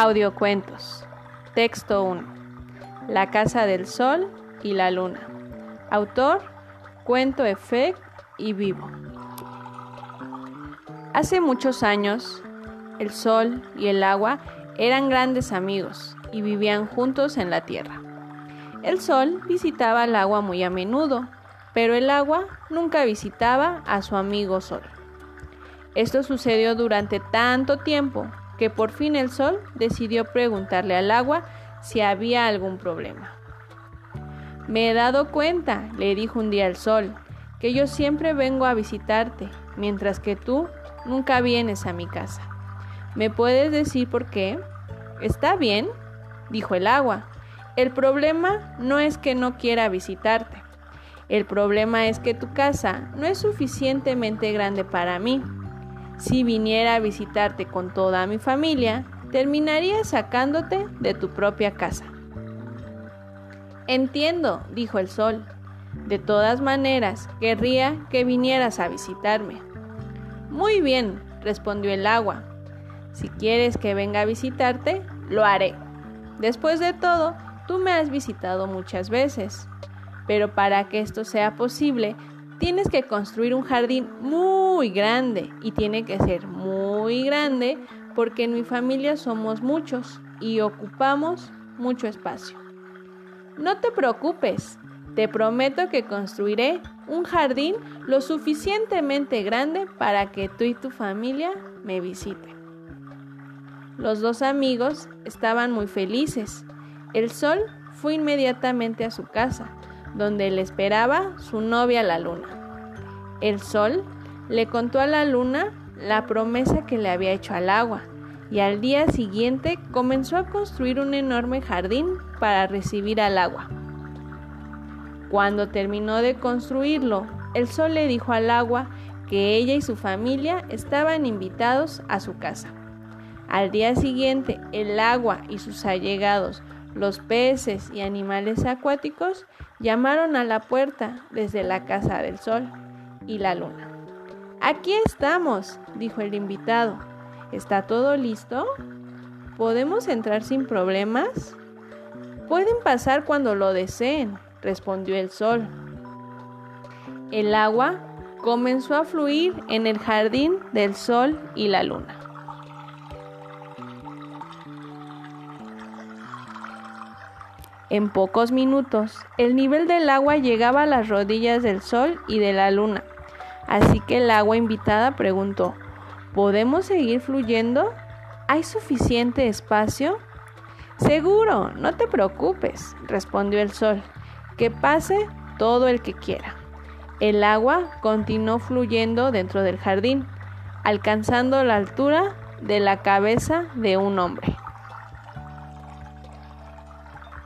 Audiocuentos. Texto 1. La Casa del Sol y la Luna. Autor, Cuento Efect y Vivo. Hace muchos años, el sol y el agua eran grandes amigos y vivían juntos en la tierra. El sol visitaba al agua muy a menudo, pero el agua nunca visitaba a su amigo sol. Esto sucedió durante tanto tiempo que por fin el sol decidió preguntarle al agua si había algún problema. Me he dado cuenta, le dijo un día el sol, que yo siempre vengo a visitarte, mientras que tú nunca vienes a mi casa. ¿Me puedes decir por qué? Está bien, dijo el agua. El problema no es que no quiera visitarte. El problema es que tu casa no es suficientemente grande para mí. Si viniera a visitarte con toda mi familia, terminaría sacándote de tu propia casa. Entiendo, dijo el sol. De todas maneras, querría que vinieras a visitarme. Muy bien, respondió el agua. Si quieres que venga a visitarte, lo haré. Después de todo, tú me has visitado muchas veces. Pero para que esto sea posible, tienes que construir un jardín muy grande y tiene que ser muy grande porque en mi familia somos muchos y ocupamos mucho espacio. No te preocupes, te prometo que construiré un jardín lo suficientemente grande para que tú y tu familia me visiten. Los dos amigos estaban muy felices. El sol fue inmediatamente a su casa donde le esperaba su novia la luna. El sol le contó a la luna la promesa que le había hecho al agua y al día siguiente comenzó a construir un enorme jardín para recibir al agua. Cuando terminó de construirlo, el sol le dijo al agua que ella y su familia estaban invitados a su casa. Al día siguiente, el agua y sus allegados los peces y animales acuáticos llamaron a la puerta desde la casa del sol y la luna. Aquí estamos, dijo el invitado. ¿Está todo listo? ¿Podemos entrar sin problemas? Pueden pasar cuando lo deseen, respondió el sol. El agua comenzó a fluir en el jardín del sol y la luna. En pocos minutos, el nivel del agua llegaba a las rodillas del sol y de la luna. Así que el agua invitada preguntó, ¿podemos seguir fluyendo? ¿Hay suficiente espacio? Seguro, no te preocupes, respondió el sol. Que pase todo el que quiera. El agua continuó fluyendo dentro del jardín, alcanzando la altura de la cabeza de un hombre.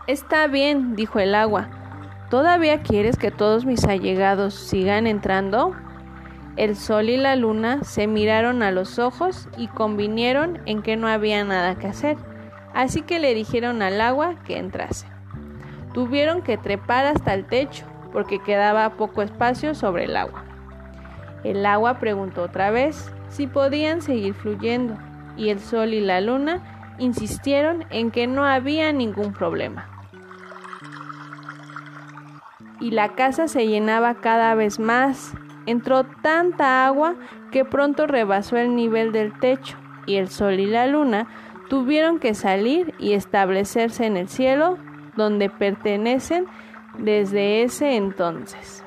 Está bien, dijo el agua. ¿Todavía quieres que todos mis allegados sigan entrando? El sol y la luna se miraron a los ojos y convinieron en que no había nada que hacer, así que le dijeron al agua que entrase. Tuvieron que trepar hasta el techo, porque quedaba poco espacio sobre el agua. El agua preguntó otra vez si podían seguir fluyendo, y el sol y la luna insistieron en que no había ningún problema y la casa se llenaba cada vez más. Entró tanta agua que pronto rebasó el nivel del techo y el sol y la luna tuvieron que salir y establecerse en el cielo donde pertenecen desde ese entonces.